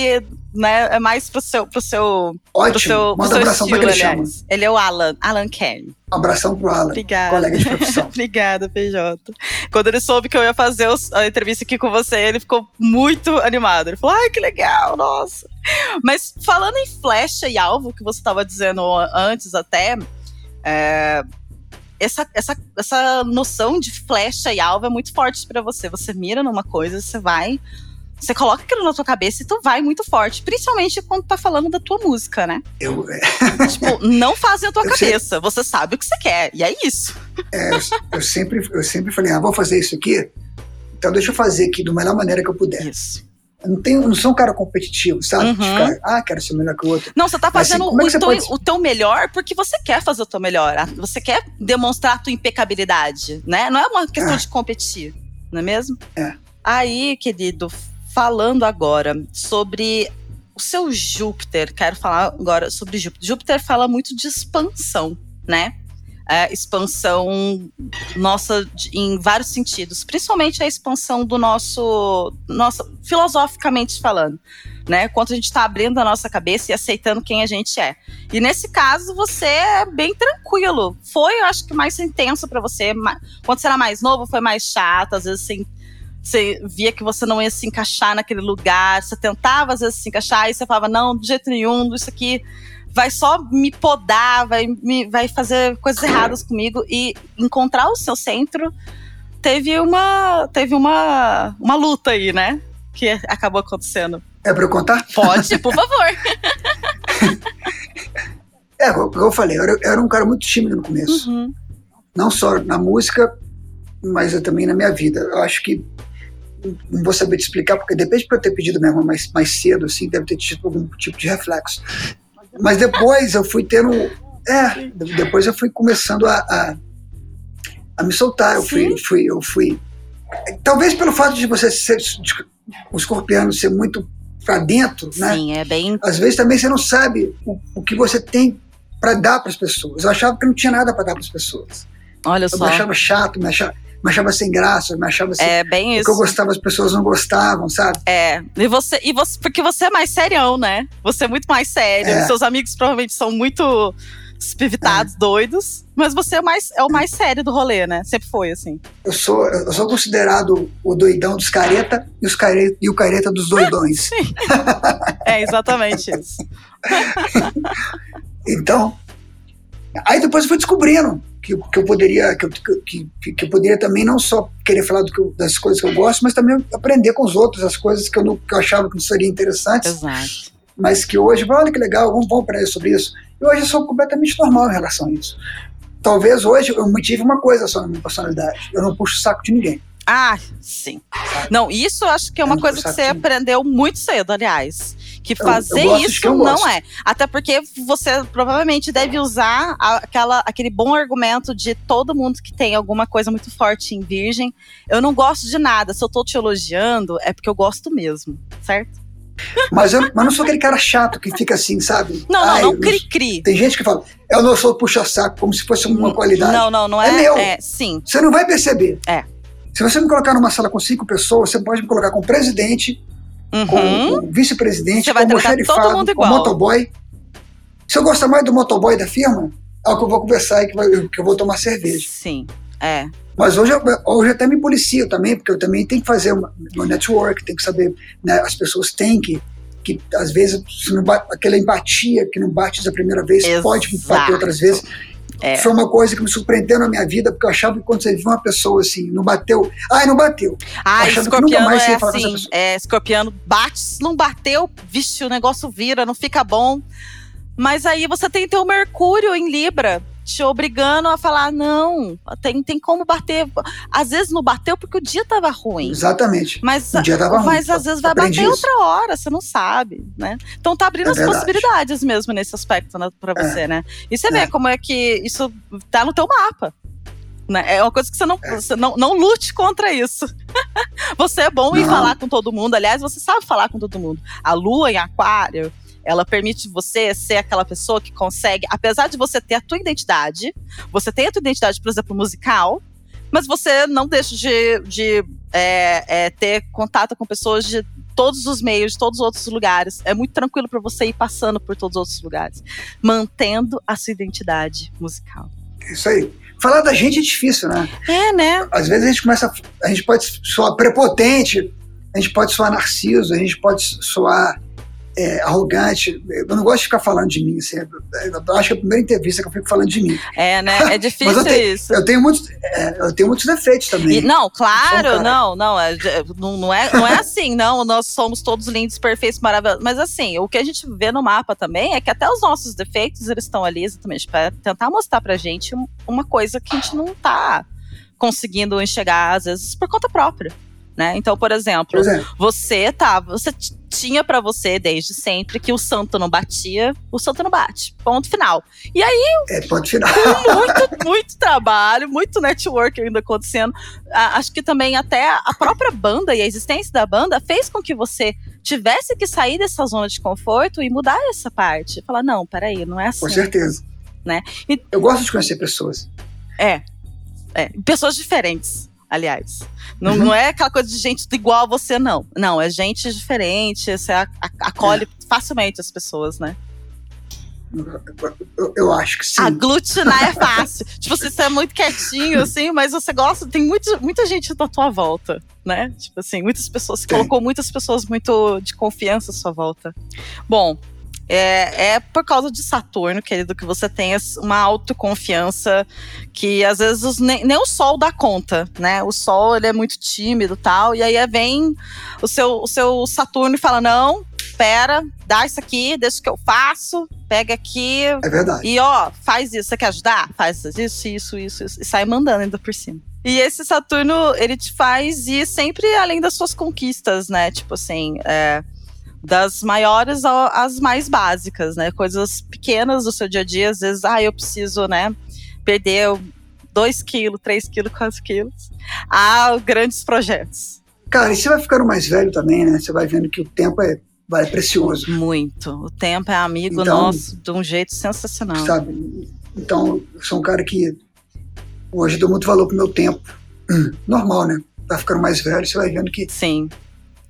Speaker 1: né? É mais pro seu, pro seu,
Speaker 2: Ótimo.
Speaker 1: pro seu,
Speaker 2: Manda pro seu estilo,
Speaker 1: ele aliás. Chama. Ele é o Alan, Alan Kelly.
Speaker 2: Um abração pro Alan,
Speaker 1: Obrigada.
Speaker 2: colega de profissão. *laughs*
Speaker 1: Obrigada, PJ. Quando ele soube que eu ia fazer a entrevista aqui com você, ele ficou muito animado. Ele falou, ai, que legal, nossa. Mas falando em flecha e alvo, que você estava dizendo antes até, é, essa, essa, essa noção de flecha e alvo é muito forte para você. Você mira numa coisa, você vai. Você coloca aquilo na tua cabeça e tu vai muito forte. Principalmente quando tá falando da tua música, né?
Speaker 2: Eu.
Speaker 1: tipo, não fazem a tua *laughs* eu cabeça. Sempre, você sabe o que você quer. E é isso.
Speaker 2: É, eu, eu, sempre, eu sempre falei, ah, vou fazer isso aqui. Então deixa eu fazer aqui da melhor maneira que eu puder.
Speaker 1: Isso.
Speaker 2: Não, tenho, não sou um cara competitivo, sabe?
Speaker 1: Uhum.
Speaker 2: Ficar, ah, quero ser melhor que o outro.
Speaker 1: Não, você tá fazendo assim, é o, teu, pode... o teu melhor porque você quer fazer o teu melhor. Você quer demonstrar a tua impecabilidade, né? Não é uma questão é. de competir, não é mesmo?
Speaker 2: É.
Speaker 1: Aí, querido, falando agora sobre o seu Júpiter, quero falar agora sobre Júpiter. Júpiter fala muito de expansão, né? É, expansão nossa em vários sentidos, principalmente a expansão do nosso, nosso filosoficamente falando, né? Quanto a gente está abrindo a nossa cabeça e aceitando quem a gente é. E nesse caso você é bem tranquilo. Foi, eu acho que mais intenso para você. Quando você era mais novo, foi mais chato, às vezes assim, você via que você não ia se encaixar naquele lugar, você tentava às vezes se encaixar e você falava, não, de jeito nenhum, isso aqui vai só me podar, vai, me, vai fazer coisas erradas comigo e encontrar o seu centro teve uma teve uma, uma luta aí, né? Que acabou acontecendo.
Speaker 2: É para eu contar?
Speaker 1: Pode, por favor. *laughs*
Speaker 2: é, como eu falei, eu era, eu era, um cara muito tímido no começo.
Speaker 1: Uhum.
Speaker 2: Não só na música, mas também na minha vida. Eu acho que não vou saber te explicar, porque depende de eu ter pedido mesmo mais, mais cedo, assim, deve ter tido algum tipo de reflexo. Mas depois eu fui tendo. É, depois eu fui começando a, a, a me soltar. Eu fui, fui, eu fui. Talvez pelo fato de você ser. O escorpiano ser muito para dentro, né?
Speaker 1: Sim, é bem.
Speaker 2: Às vezes também você não sabe o, o que você tem para dar para as pessoas. Eu achava que não tinha nada para dar para as pessoas.
Speaker 1: Olha
Speaker 2: eu
Speaker 1: só.
Speaker 2: me achava chato, me achava me achava sem graça, me achava.
Speaker 1: É bem isso.
Speaker 2: que eu gostava, as pessoas não gostavam, sabe?
Speaker 1: É. E você, e você, porque você é mais serião, né? Você é muito mais sério. É. Seus amigos provavelmente são muito espivitados, é. doidos, mas você é, mais, é o mais sério do rolê, né? Sempre foi assim.
Speaker 2: Eu sou, eu sou considerado o doidão dos careta e, os careta, e o careta dos doidões.
Speaker 1: Sim. *laughs* é exatamente isso. *laughs*
Speaker 2: então, aí depois eu fui descobrindo que que, eu poderia que que, que eu poderia também não só querer falar eu, das coisas que eu gosto, mas também aprender com os outros as coisas que eu, não, que eu achava que não seriam interessantes.
Speaker 1: Exato.
Speaker 2: Mas que hoje, olha que legal, vamos, vamos aprender sobre isso. E hoje eu sou completamente normal em relação a isso. Talvez hoje eu tive uma coisa só na minha personalidade. Eu não puxo o saco de ninguém.
Speaker 1: Ah, sim. Não, isso eu acho que é uma coisa que você aprendeu muito cedo, aliás. Que fazer eu, eu isso não é. Até porque você provavelmente deve usar aquela, aquele bom argumento de todo mundo que tem alguma coisa muito forte em virgem. Eu não gosto de nada. Se eu tô te elogiando, é porque eu gosto mesmo, certo?
Speaker 2: Mas eu mas não sou aquele cara chato que fica assim, sabe?
Speaker 1: Não, não, não cri-cri.
Speaker 2: Tem gente que fala, eu não sou puxa-saco, como se fosse uma qualidade.
Speaker 1: Não, não, não é.
Speaker 2: É meu.
Speaker 1: É, sim.
Speaker 2: Você não vai perceber.
Speaker 1: É.
Speaker 2: Se você me colocar numa sala com cinco pessoas, você pode me colocar com o presidente, uhum. com o vice-presidente, com o xerifado, com o motoboy. Se eu gostar mais do motoboy da firma, é o que eu vou conversar e que, vai, que eu vou tomar cerveja.
Speaker 1: Sim, é.
Speaker 2: Mas hoje eu, hoje até me policio também, porque eu também tenho que fazer uma, uma network, tenho que saber, né, as pessoas têm que, que às vezes, aquela empatia que não bate da primeira vez, Exato. pode bater outras vezes. É. Foi uma coisa que me surpreendeu na minha vida, porque eu achava que quando você viu uma pessoa assim, não bateu, ai, não bateu.
Speaker 1: Ah, escorpiano é assim, é, escorpiano bate, se não bateu, vixe, o negócio vira, não fica bom. Mas aí você tem teu Mercúrio em Libra, te obrigando a falar, não, tem, tem como bater. Às vezes não bateu porque o dia tava ruim.
Speaker 2: Exatamente.
Speaker 1: Mas,
Speaker 2: o dia tava ruim.
Speaker 1: mas às vezes vai bater isso. outra hora, você não sabe, né? Então tá abrindo é as verdade. possibilidades mesmo nesse aspecto né, pra é. você, é. né? E você é. vê como é que isso tá no teu mapa. Né? É uma coisa que você não, é. você não, não lute contra isso. *laughs* você é bom não. em falar com todo mundo. Aliás, você sabe falar com todo mundo. A lua em aquário, ela permite você ser aquela pessoa que consegue, apesar de você ter a tua identidade, você tem a tua identidade, por exemplo, musical, mas você não deixa de, de é, é, ter contato com pessoas de todos os meios, de todos os outros lugares. É muito tranquilo para você ir passando por todos os outros lugares, mantendo a sua identidade musical.
Speaker 2: Isso aí. Falar da gente é difícil, né?
Speaker 1: É, né?
Speaker 2: Às vezes a gente começa. A gente pode soar prepotente, a gente pode soar narciso, a gente pode soar é, arrogante. Eu não gosto de ficar falando de mim. Assim, eu acho que é a primeira entrevista que eu fico falando de mim.
Speaker 1: É, né? É *laughs* difícil
Speaker 2: eu tenho,
Speaker 1: isso.
Speaker 2: Eu tenho muitos, é, eu tenho muitos defeitos também.
Speaker 1: E, não, claro, não, não, é, não, não, é, não é assim, não. Nós somos todos lindos, perfeitos, maravilhosos. Mas assim, o que a gente vê no mapa também é que até os nossos defeitos, eles estão ali exatamente para tentar mostrar pra gente uma coisa que a gente não tá conseguindo enxergar, às vezes, por conta própria né? Então, por exemplo, é. você tá, você tinha para você desde sempre que o santo não batia, o santo não bate. Ponto final. E aí,
Speaker 2: é, ponto final.
Speaker 1: com muito, muito trabalho, muito network ainda acontecendo, acho que também até a própria banda e a existência da banda fez com que você tivesse que sair dessa zona de conforto e mudar essa parte. Falar, não, peraí, não é assim.
Speaker 2: Com certeza.
Speaker 1: Né?
Speaker 2: E, Eu gosto de conhecer pessoas.
Speaker 1: É. É, pessoas diferentes aliás. Não, não é aquela coisa de gente igual a você, não. Não, é gente diferente, você acolhe é. facilmente as pessoas, né?
Speaker 2: Eu, eu, acho que sim.
Speaker 1: Aglutinar é *laughs* fácil. tipo, você é muito quietinho, assim, mas você gosta, tem muito, muita gente da tua volta, né? Tipo assim, muitas pessoas, você colocou muitas pessoas muito de confiança à sua volta. Bom, é, é por causa de Saturno, querido, que você tem uma autoconfiança que às vezes os, nem, nem, o Sol dá conta, né? O Sol ele é muito tímido tal, e aí vem o seu, o seu Saturno e fala: não, espera, dá isso aqui, deixa que eu faço, pega aqui.
Speaker 2: É verdade.
Speaker 1: E ó, faz isso, você quer ajudar? Faz isso, isso, isso, isso. E sai mandando ainda por cima. E esse Saturno, ele te faz ir sempre além das suas conquistas, né? Tipo assim, é, das maiores às mais básicas, né? Coisas pequenas do seu dia a dia, às vezes, ah, eu preciso, né, perder 2 *laughs* quilos, 3 quilos, 4 quilos, a grandes projetos.
Speaker 2: Cara, e você vai ficando mais velho também, né? Você vai vendo que o tempo é, é precioso.
Speaker 1: Muito. O tempo é amigo então, nosso de um jeito sensacional.
Speaker 2: Sabe? Então, eu sou um cara que hoje dou muito valor pro meu tempo. Normal, né? Vai ficando mais velho, você vai vendo que
Speaker 1: Sim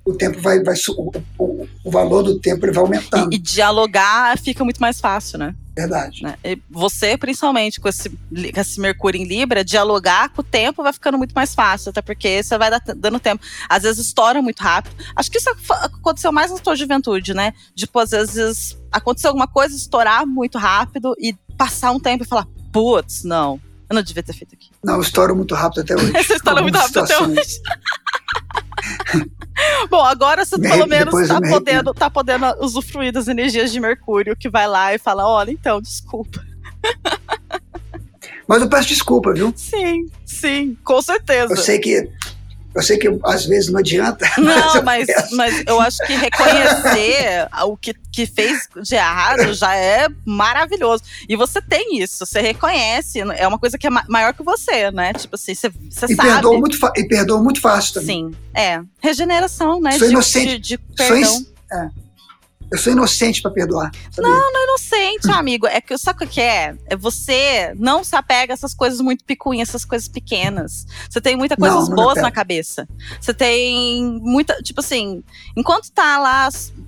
Speaker 2: o tempo vai, vai o, o, o, valor do tempo ele vai aumentando.
Speaker 1: E, e, dialogar fica muito mais fácil, né?
Speaker 2: Verdade.
Speaker 1: Né? você, principalmente com esse, com esse Mercúrio em Libra, dialogar com o tempo vai ficando muito mais fácil, até porque você vai dando tempo. Às vezes estoura muito rápido. Acho que isso aconteceu mais na sua juventude, né? Tipo, às vezes aconteceu alguma coisa, estourar muito rápido e passar um tempo e falar, putz, não, Eu não devia ter feito aqui.
Speaker 2: Não, eu estouro muito rápido até hoje. *laughs*
Speaker 1: Você estoura muito rápido até hoje. *laughs* *laughs* Bom, agora você pelo *laughs* menos tá podendo, tá podendo usufruir das energias de Mercúrio, que vai lá e fala: olha, então, desculpa.
Speaker 2: Mas eu peço desculpa, viu?
Speaker 1: Sim, sim, com certeza.
Speaker 2: Eu sei que eu sei que às vezes não adianta. *laughs*
Speaker 1: Não, mas, mas, mas, eu acho que reconhecer *laughs* o que, que fez de errado já é maravilhoso. E você tem isso, você reconhece, é uma coisa que é maior que você, né? Tipo assim, você, você
Speaker 2: e
Speaker 1: sabe.
Speaker 2: Perdoa muito e perdoa muito fácil também.
Speaker 1: Sim, é. Regeneração, né?
Speaker 2: Sou
Speaker 1: de,
Speaker 2: inocente.
Speaker 1: De, de perdão.
Speaker 2: Sou, é. Eu sou inocente para perdoar.
Speaker 1: Não, não é inocente, *laughs* amigo. É que sabe o que é? É você não se apega a essas coisas muito picuinhas, essas coisas pequenas. Você tem muitas coisas não, boas na cabeça. Você tem muita, tipo assim, enquanto tá lá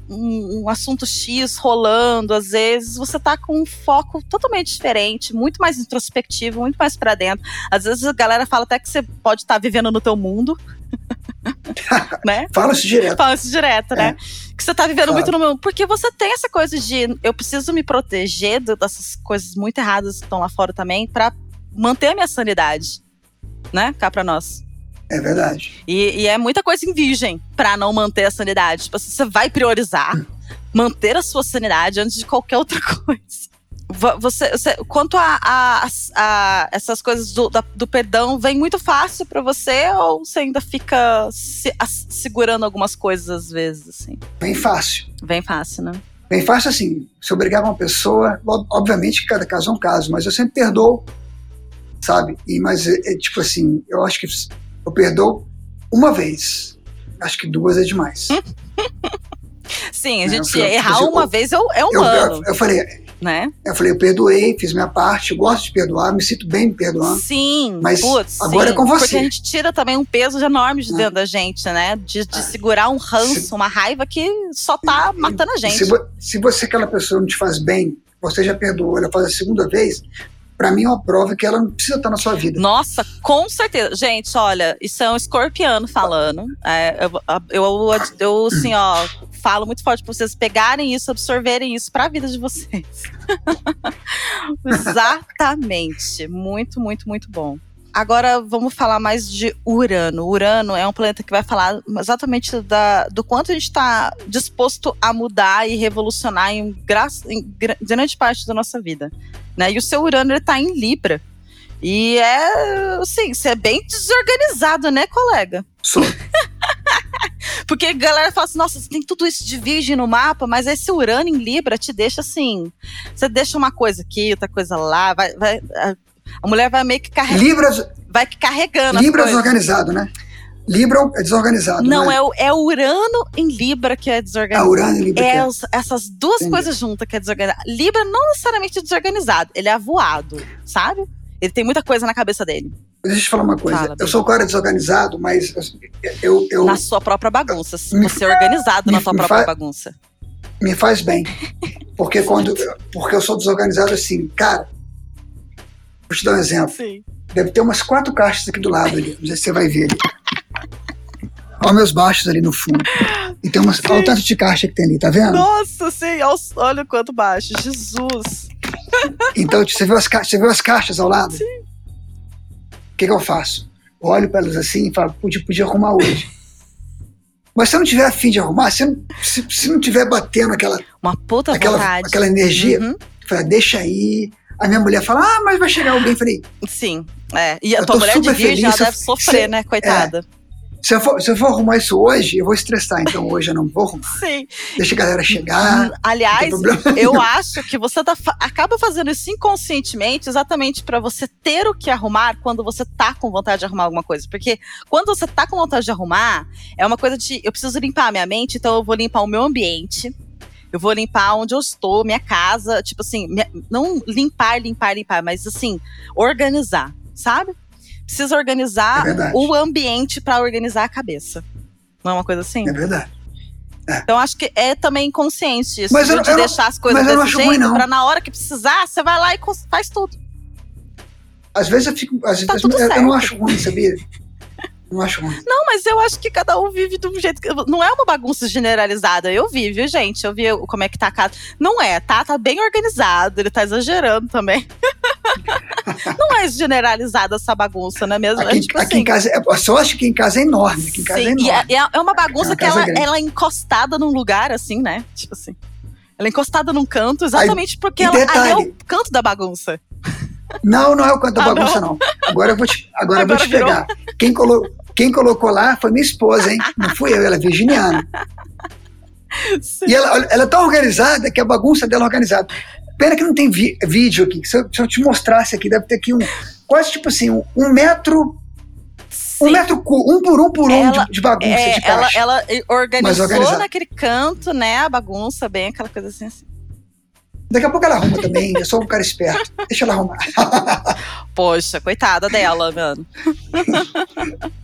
Speaker 1: um, um, assunto X rolando, às vezes você tá com um foco totalmente diferente, muito mais introspectivo, muito mais para dentro. Às vezes a galera fala até que você pode estar tá vivendo no teu mundo. *laughs* *laughs* né?
Speaker 2: Fala-se direto.
Speaker 1: Fala-se direto, né? É. Que você tá vivendo muito no meu. Porque você tem essa coisa de eu preciso me proteger dessas coisas muito erradas que estão lá fora também para manter a minha sanidade. Né? Cá pra nós.
Speaker 2: É verdade.
Speaker 1: E, e, é muita coisa em virgem para não manter a sanidade. Tipo, você vai priorizar manter a sua sanidade antes de qualquer outra *laughs* coisa. Você, você, quanto a, a, a, essas coisas do, da, do perdão, vem muito fácil para você ou você ainda fica se, a, segurando algumas coisas às vezes, assim?
Speaker 2: Vem fácil.
Speaker 1: Vem fácil, né?
Speaker 2: Vem fácil assim, se obrigar uma pessoa, obviamente que cada caso é um caso, mas eu sempre perdoo, sabe? E, mas, é, é, tipo assim, eu acho que eu perdoo uma vez, acho que duas é demais. *laughs*
Speaker 1: Sim, a né, gente errar tipo, uma vez é, é humano.
Speaker 2: Eu, eu, eu falei,
Speaker 1: né?
Speaker 2: Eu falei, eu perdoei, fiz minha parte, gosto de perdoar, me sinto bem me perdoando.
Speaker 1: Sim,
Speaker 2: mas
Speaker 1: putz,
Speaker 2: agora
Speaker 1: sim,
Speaker 2: é com você.
Speaker 1: Porque a gente tira também um peso enorme de é. dentro da gente, né? De, de é. segurar um ranço, se, uma raiva que só tá matando a gente.
Speaker 2: Se, se você, aquela pessoa, não te faz bem, você já perdoou, ela faz a segunda vez, para mim é uma prova que ela não precisa estar na sua vida.
Speaker 1: Nossa, com certeza. Gente, olha, isso é um escorpiano falando. É, eu, eu, eu, eu, assim, ó, falo muito forte para vocês pegarem isso, absorverem isso para a vida de vocês. *laughs* Exatamente. Muito, muito, muito bom. Agora vamos falar mais de Urano. Urano é um planeta que vai falar exatamente da, do quanto a gente está disposto a mudar e revolucionar em, em, grande parte da nossa vida. Né? E o seu Urano está em Libra. E é, assim, você é bem desorganizado, né, colega?
Speaker 2: Sou. *laughs* *laughs*
Speaker 1: Porque a galera fala assim, nossa, você tem tudo isso de virgem no mapa, mas esse Urano em Libra te deixa assim. Você deixa uma coisa aqui, outra coisa lá, vai, vai a, a mulher vai meio que carregando.
Speaker 2: Libras.
Speaker 1: Vai carregando.
Speaker 2: Libra é desorganizado, né? Libra é desorganizado.
Speaker 1: Não,
Speaker 2: né?
Speaker 1: é, o, é Urano em Libra que é desorganizado.
Speaker 2: A Urano em Libra.
Speaker 1: É,
Speaker 2: é.
Speaker 1: Essas duas Entendi. coisas juntas que é desorganizado. Libra não necessariamente é desorganizado, ele é avoado, sabe? Ele tem muita coisa na cabeça dele.
Speaker 2: Deixa eu te falar uma coisa. Fala, eu sou um cara desorganizado, mas eu. eu
Speaker 1: na sua própria bagunça. Me, você é organizado me, na sua própria bagunça.
Speaker 2: Me faz bem. *laughs* Porque quando. Porque eu sou desorganizado assim, cara. Vou te dar um exemplo.
Speaker 1: Sim.
Speaker 2: Deve ter umas quatro caixas aqui do lado ali. Não sei se você vai ver ali. Olha meus baixos ali no fundo. E tem umas. Sim. Olha o tanto de caixa que tem ali, tá vendo?
Speaker 1: Nossa, sim. Olha o quanto baixo. Jesus.
Speaker 2: Então, você viu as, você viu as caixas ao lado?
Speaker 1: Sim.
Speaker 2: O que, que eu faço? olho para elas assim e falo, podia, podia arrumar hoje. *laughs* Mas se eu não tiver afim de arrumar, se, não, se, se não tiver batendo aquela.
Speaker 1: Uma puta
Speaker 2: aquela,
Speaker 1: vontade.
Speaker 2: Aquela energia, uhum. falo, deixa aí. A minha mulher fala, ah, mas vai chegar alguém. Falei.
Speaker 1: Sim. É. E a tua mulher de virgem, ela deve sofrer, né, coitada. É,
Speaker 2: se eu, for, se eu for arrumar isso hoje, eu vou estressar, então hoje eu não vou arrumar. *laughs*
Speaker 1: Sim.
Speaker 2: Deixa a galera chegar.
Speaker 1: Aliás, eu acho que você tá, acaba fazendo isso inconscientemente, exatamente para você ter o que arrumar quando você tá com vontade de arrumar alguma coisa. Porque quando você tá com vontade de arrumar, é uma coisa de eu preciso limpar a minha mente, então eu vou limpar o meu ambiente. Eu vou limpar onde eu estou, minha casa, tipo assim, minha, não limpar, limpar, limpar, mas assim, organizar, sabe? Precisa organizar
Speaker 2: é
Speaker 1: o ambiente para organizar a cabeça. Não é uma coisa assim?
Speaker 2: É verdade. É.
Speaker 1: Então acho que é também consciente isso,
Speaker 2: mas
Speaker 1: de,
Speaker 2: eu, eu,
Speaker 1: deixar as coisas desse jeito, para na hora que precisar, você vai lá e faz tudo.
Speaker 2: Às vezes eu fico. Às tá vezes, eu, eu, não acho ruim, sabia? Não acho ruim.
Speaker 1: Não, mas eu acho que cada um vive de um jeito. Que, não é uma bagunça generalizada. Eu vi, viu, gente? Eu vi como é que tá a casa. Não é, tá? Tá bem organizado. Ele tá exagerando também. *laughs* não é generalizada essa bagunça, não é mesmo?
Speaker 2: Aqui,
Speaker 1: é, tipo
Speaker 2: aqui
Speaker 1: assim,
Speaker 2: em casa, é, só acho que em casa é enorme. Aqui em casa é
Speaker 1: sim,
Speaker 2: enorme.
Speaker 1: e é, é uma bagunça que ela,
Speaker 2: grande.
Speaker 1: ela é encostada num lugar, assim, né? Tipo assim. Ela é encostada num canto, exatamente porque
Speaker 2: e
Speaker 1: ela, é
Speaker 2: detalhe.
Speaker 1: o canto da bagunça.
Speaker 2: Não, não é o canto da
Speaker 1: Ah,
Speaker 2: bagunça, não. Agora eu vou te, agora eu vou
Speaker 1: Agora
Speaker 2: te pegar. Quem, colo, quem colocou lá foi minha esposa, hein? Não fui eu, ela é virginiana. *laughs*
Speaker 1: Sim.
Speaker 2: E ela, ela é tão organizada que a bagunça dela é organizada. Pena que não tem vi- vídeo aqui. Se eu, se eu te mostrasse aqui, deve ter aqui um. Quase tipo assim, um, um metro. Um metro um por um por um
Speaker 1: Ela-
Speaker 2: de, de bagunça,
Speaker 1: É,
Speaker 2: de
Speaker 1: ela,
Speaker 2: caixa.
Speaker 1: ela organizou
Speaker 2: organizada.
Speaker 1: naquele canto, né? A bagunça, bem aquela coisa assim. assim.
Speaker 2: Daqui a pouco ela arruma também. Eu sou um cara esperto. Deixa ela arrumar. *laughs*
Speaker 1: Poxa, coitada dela, mano. *laughs*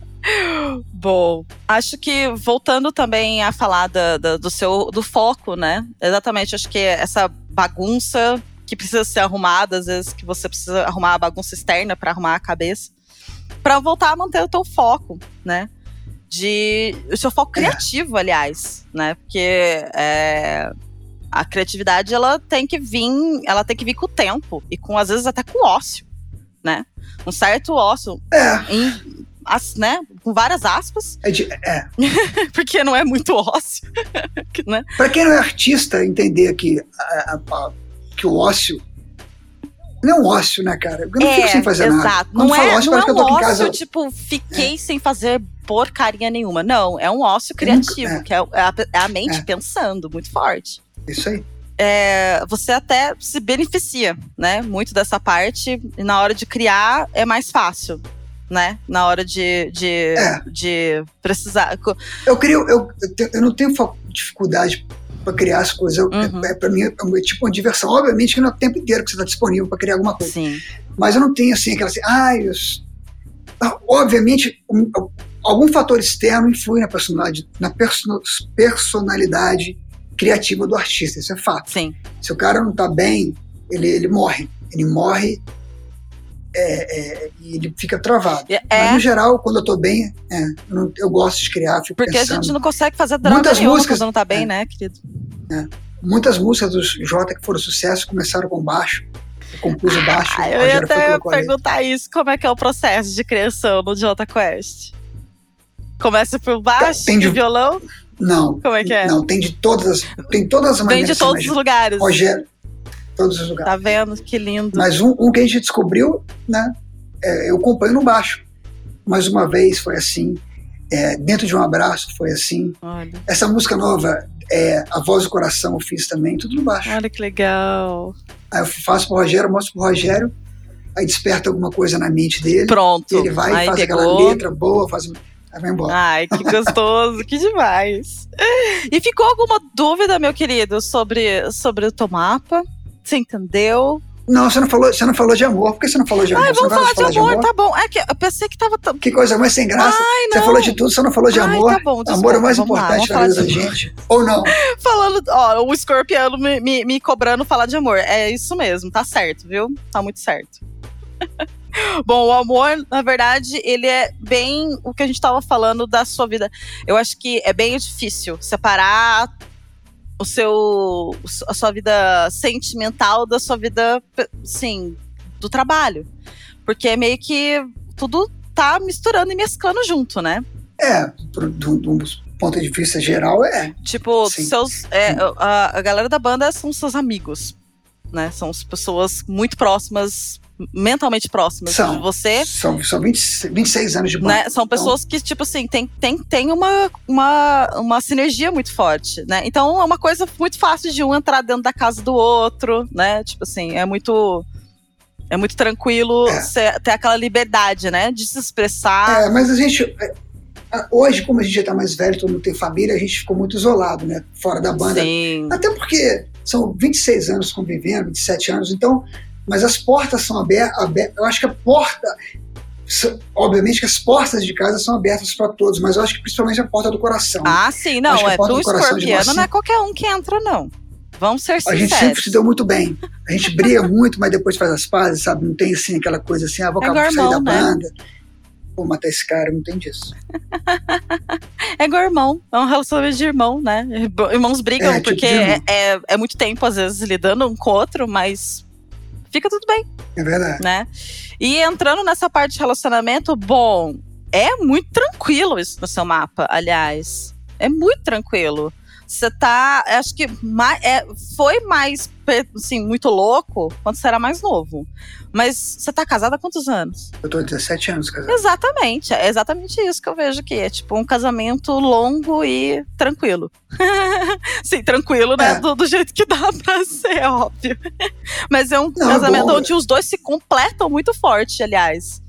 Speaker 1: Bom, acho que voltando também a falar da- da- do seu do foco, né? Exatamente, acho que essa bagunça que precisa ser arrumada, às vezes que você precisa arrumar a bagunça externa para arrumar a cabeça, para voltar a manter o teu foco, né? De o seu foco criativo, aliás, né? Porque é, a criatividade ela tem que vir, ela tem que vir com o tempo e com às vezes até com o ócio, né? Um certo ócio
Speaker 2: É,
Speaker 1: em, as- né, com várias aspas,
Speaker 2: é, de- é. *laughs*
Speaker 1: porque não é muito ócio, *laughs* né?
Speaker 2: Para quem não é artista, entender que, a- a- que o ócio. Não é um ócio, né, cara? Eu não fico sem fazer
Speaker 1: exato.
Speaker 2: nada. Quando
Speaker 1: Não é,
Speaker 2: ócio,
Speaker 1: não é um ócio,
Speaker 2: casa. É.
Speaker 1: tipo, fiquei sem fazer porcaria nenhuma. Não, é um ócio criativo,
Speaker 2: é.
Speaker 1: que é a, é a mente
Speaker 2: É.
Speaker 1: pensando muito forte.
Speaker 2: Isso aí.
Speaker 1: É, você até se beneficia, né? Muito dessa parte. E na hora de criar é mais fácil, né? Na hora de, de,
Speaker 2: É.
Speaker 1: de precisar.
Speaker 2: Eu crio, eu, eu, não tenho dificuldade para criar as coisas. Eu,
Speaker 1: Uhum.
Speaker 2: é, para mim é um- tipo uma diversão. Obviamente que não é o tempo inteiro que você está disponível para criar alguma coisa.
Speaker 1: Sim.
Speaker 2: Mas eu não tenho assim aquela assim, ai, eu Ah, obviamente um- algum fator externo influi na personalidade, na perso- personalidade criativa do artista. Isso é fato.
Speaker 1: Sim.
Speaker 2: Se o cara não está bem, ele, ele morre. Ele morre é, é, e ele fica travado.
Speaker 1: É,
Speaker 2: Mas, no geral, quando eu tô bem, é, eu, não- eu gosto de criar, fico
Speaker 1: porque a
Speaker 2: pensando.
Speaker 1: gente não consegue fazer drama
Speaker 2: Muitas
Speaker 1: nenhuma
Speaker 2: músicas-
Speaker 1: quando não tá bem,
Speaker 2: é.
Speaker 1: né, querido?
Speaker 2: Muitas músicas dos Jota que foram sucesso começaram com baixo. Eu compus o baixo,
Speaker 1: Ah, eu ia até perguntar isso, como é que é o processo de criação no Jota Quest? Começa por baixo
Speaker 2: Tem de-
Speaker 1: violão?
Speaker 2: Não,
Speaker 1: Como é que é?
Speaker 2: não, tem de todas as, tem todas as
Speaker 1: Vem
Speaker 2: maneiras.
Speaker 1: de
Speaker 2: que
Speaker 1: todos os lugares.
Speaker 2: Rogério, todos os lugares.
Speaker 1: Tá vendo? Que lindo.
Speaker 2: Mas um, um que a gente descobriu, né? é, eu acompanho no baixo. Mais uma vez foi assim. é, dentro de um abraço foi assim.
Speaker 1: Olha,
Speaker 2: Essa música nova, é, A Voz do Coração, eu fiz também, tudo no baixo.
Speaker 1: olha que legal.
Speaker 2: Aí eu faço pro Rogério, mostro pro Rogério, aí desperta alguma coisa na mente dele.
Speaker 1: Pronto.
Speaker 2: E ele vai
Speaker 1: Aí
Speaker 2: e faz
Speaker 1: pegou.
Speaker 2: aquela letra boa, faz. Aí vai embora.
Speaker 1: Ai, que gostoso, que demais. *laughs* E ficou alguma dúvida, meu querido, sobre, sobre o Tomapa? Você entendeu?
Speaker 2: Não, você não falou, você não falou de amor. Por que você não falou de amor?
Speaker 1: Ai, vamos
Speaker 2: não
Speaker 1: falar
Speaker 2: vai
Speaker 1: de amor, tá bom. É que eu pensei que tava. tão-
Speaker 2: Que coisa mais sem graça.
Speaker 1: Ai,
Speaker 2: você falou de tudo, você não falou de
Speaker 1: Ai,
Speaker 2: amor.
Speaker 1: tá bom, desculpa,
Speaker 2: amor é o mais
Speaker 1: lá,
Speaker 2: importante
Speaker 1: vamos
Speaker 2: na vida
Speaker 1: falar
Speaker 2: da
Speaker 1: de
Speaker 2: gente. Ou não? *laughs*
Speaker 1: Falando, ó, o escorpiano me, me, me cobrando falar de amor. É isso mesmo, tá certo, viu? Tá muito certo. *laughs* Bom, o amor, na verdade, ele é bem o que a gente tava falando da sua vida. Eu acho que é bem difícil separar o seu a sua vida sentimental da sua vida, sim, do trabalho. Porque é meio que tudo tá misturando e mesclando junto, né?
Speaker 2: É, do, do ponto de vista geral, é.
Speaker 1: Tipo,
Speaker 2: Sim.
Speaker 1: seus. é, a, a galera da banda são seus amigos. Né? São as pessoas muito próximas, mentalmente próximas
Speaker 2: São.
Speaker 1: de você.
Speaker 2: São, são 20, 26 anos de banda.
Speaker 1: Né? São
Speaker 2: Então,
Speaker 1: pessoas que, tipo assim, tem, tem, tem uma, uma, uma sinergia muito forte, né? Então é uma coisa muito fácil de um entrar dentro da casa do outro, né? Tipo assim, é muito. É muito tranquilo
Speaker 2: É.
Speaker 1: ser- ter aquela liberdade, né? De se expressar.
Speaker 2: É, mas a gente. é, Hoje, como a gente já tá mais velho, todo mundo tem família, a gente ficou muito isolado, né? Fora da banda.
Speaker 1: Sim.
Speaker 2: Até porque são 26 anos convivendo, 27 anos, então. Mas as portas são abertas. eu acho que a porta. Obviamente que as portas de casa são abertas para todos, mas eu acho que principalmente a porta do coração.
Speaker 1: Ah, sim, não. É pro escorpiano
Speaker 2: nós
Speaker 1: não é qualquer um que entra, não. Vamos ser
Speaker 2: a gente
Speaker 1: sinceros.
Speaker 2: sempre se deu muito bem. A gente briga muito, mas depois faz as pazes, sabe? Não tem assim aquela coisa assim, ah, vou
Speaker 1: É
Speaker 2: acabar de sair da
Speaker 1: né?
Speaker 2: banda. Vou matar esse cara, não tem disso. *laughs*
Speaker 1: É igual irmão, é um relacionamento de irmão, né? Irmãos brigam
Speaker 2: É, tipo
Speaker 1: porque
Speaker 2: irmão.
Speaker 1: é, é, é muito tempo, às vezes, lidando um com o outro, mas fica tudo bem.
Speaker 2: É verdade.
Speaker 1: Né? E entrando nessa parte de relacionamento, bom, é muito tranquilo isso no seu mapa, aliás. É muito tranquilo. Você tá. Acho que mais, é, foi mais assim, muito louco quando você era mais novo. Mas você tá casada há quantos anos?
Speaker 2: Eu tô 17 anos casado.
Speaker 1: Exatamente. É exatamente isso que eu vejo aqui. É tipo um casamento longo e tranquilo. *laughs* Sim, tranquilo, né? É. Do, do, jeito que dá *laughs* pra ser, óbvio. Mas é um Não, casamento bom, onde os dois se completam muito forte, aliás.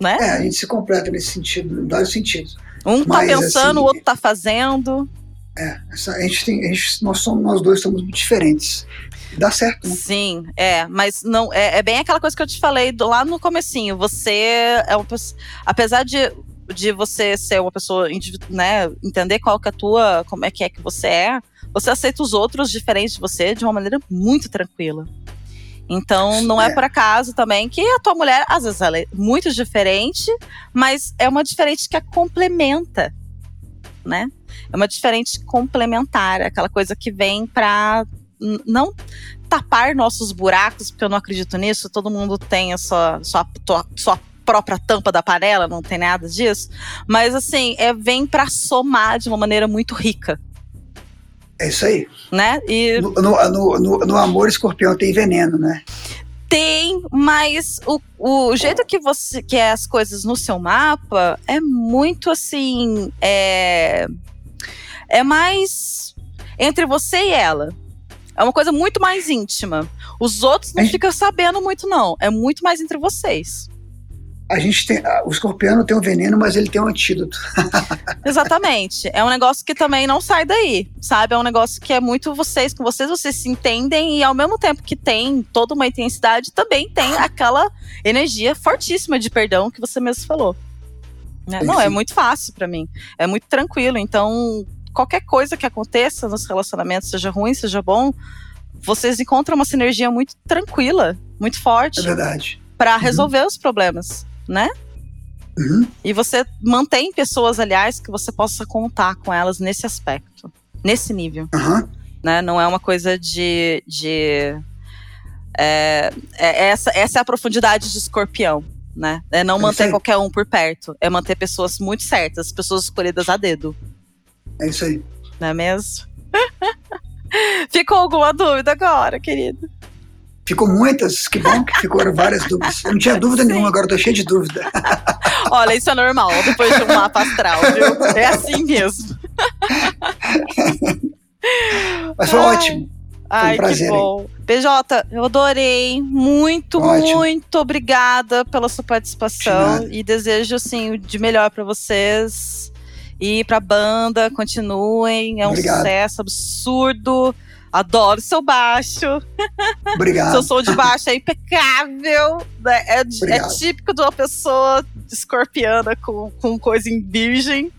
Speaker 1: Né?
Speaker 2: É, a gente se completa nesse sentido, em vários sentidos.
Speaker 1: Um tá Mas, pensando, assim, o outro tá fazendo.
Speaker 2: É, a gente tem, a gente, nós, somos, nós dois somos muito diferentes. Dá certo, né?
Speaker 1: Sim, é, mas não é, é, bem aquela coisa que eu te falei do, lá no comecinho. Você é uma apesar de, de você ser uma pessoa, né, entender qual que é a tua, como é que é que você é, você aceita os outros diferentes de você de uma maneira muito tranquila. Então, não é, é por acaso também que a tua mulher, às vezes, ela é muito diferente, mas é uma diferente que a complementa, né? É uma diferente complementar, aquela coisa que vem para não tapar nossos buracos, porque eu não acredito nisso, todo mundo tem a sua, sua, sua própria tampa da panela, não tem nada disso. Mas assim, é, vem para somar de uma maneira muito rica.
Speaker 2: É isso aí.
Speaker 1: Né?
Speaker 2: E... No, no, no, no amor, escorpião tem veneno, né?
Speaker 1: Tem, mas o, o jeito que você que é as coisas no seu mapa é muito assim. É, é mais entre você e ela. É uma coisa muito mais íntima. Os outros não ficam sabendo muito, não. É muito mais entre vocês.
Speaker 2: A gente tem. O escorpião tem um veneno, mas ele tem um antídoto. *laughs*
Speaker 1: Exatamente. É um negócio que também não sai daí, sabe? É um negócio que é muito vocês com vocês, vocês se entendem e ao mesmo tempo que tem toda uma intensidade, também tem aquela energia fortíssima de perdão que você mesmo falou. É, não, é muito fácil para mim. É muito tranquilo. Então, qualquer coisa que aconteça nos relacionamentos, seja ruim, seja bom, vocês encontram uma sinergia muito tranquila, muito forte. É
Speaker 2: verdade.
Speaker 1: Para uhum. resolver uhum. os problemas, né?
Speaker 2: Uhum.
Speaker 1: E você mantém pessoas, aliás, que você possa contar com elas nesse aspecto, nesse nível.
Speaker 2: Uhum.
Speaker 1: Né? Não é uma coisa de. de é, é, essa, essa é a profundidade de escorpião. Né? É não manter qualquer um por perto. É manter pessoas muito certas, pessoas escolhidas a dedo.
Speaker 2: É isso aí.
Speaker 1: Não é mesmo? *laughs* Ficou alguma dúvida agora, querido?
Speaker 2: Ficou muitas, que bom que ficaram várias dúvidas. Eu não tinha dúvida Sim. nenhuma, agora eu tô cheio de dúvida. *laughs*
Speaker 1: Olha, isso é normal depois de um mapa astral, viu? É assim mesmo. *laughs*
Speaker 2: Mas foi Ai. ótimo. Ai, um prazer.
Speaker 1: Que bom. PJ, eu adorei. Muito, ótimo. muito obrigada pela sua participação. E desejo, assim, de melhor para vocês. E pra banda, continuem. É um Obrigado. sucesso absurdo. Adoro seu baixo.
Speaker 2: Obrigado.
Speaker 1: seu som de baixo é impecável. Né? É, é, típico de uma pessoa escorpiana com, com coisa em virgem. O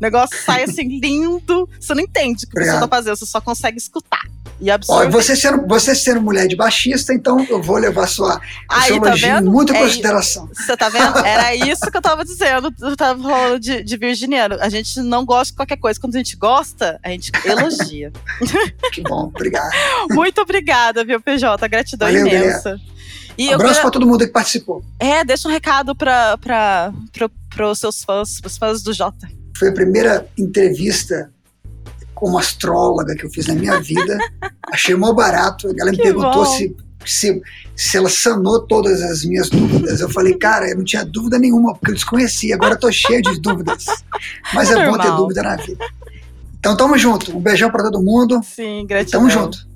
Speaker 1: negócio sai assim *laughs* lindo. Você não entende o que Obrigado. você tá fazendo, você só consegue escutar e absorver.
Speaker 2: você, sendo, você sendo mulher de baixista, então eu vou levar sua, Aí, tá vendo? muito em é, consideração.
Speaker 1: Você tá vendo? *laughs* Era isso que eu tava dizendo. Eu tava falando de, de virginiano. A gente não gosta de qualquer coisa. Quando a gente gosta, a gente elogia. *laughs*
Speaker 2: que bom, obrigado.
Speaker 1: Muito obrigada, viu, PJ? Gratidão Valeu, imensa. Galera.
Speaker 2: E Abraço queria... para todo mundo que participou.
Speaker 1: É, deixa um recado para os seus fãs, os fãs do Jota.
Speaker 2: Foi a primeira entrevista como astróloga que eu fiz na minha vida. *laughs* Achei mal barato. Ela me que perguntou se, se, se ela sanou todas as minhas dúvidas. Eu falei, cara, eu não tinha dúvida nenhuma, porque eu desconhecia. Agora eu tô cheio de dúvidas. Mas é, bom ter dúvida na vida. Então tamo junto. Um beijão para todo mundo.
Speaker 1: Sim, gratidão.
Speaker 2: Tamo junto.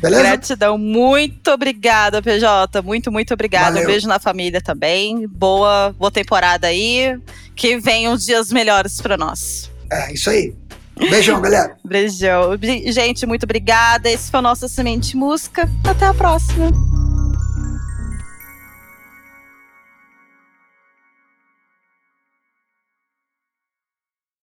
Speaker 2: Beleza?
Speaker 1: Gratidão. Muito obrigada, PJ. Muito, muito obrigada. Um beijo na família também. Boa, boa temporada aí. Que venham dias melhores para nós.
Speaker 2: É, isso aí. Beijão, galera.
Speaker 1: Beijão. Gente, muito obrigada. Esse foi o nosso Semente Música. Até a próxima.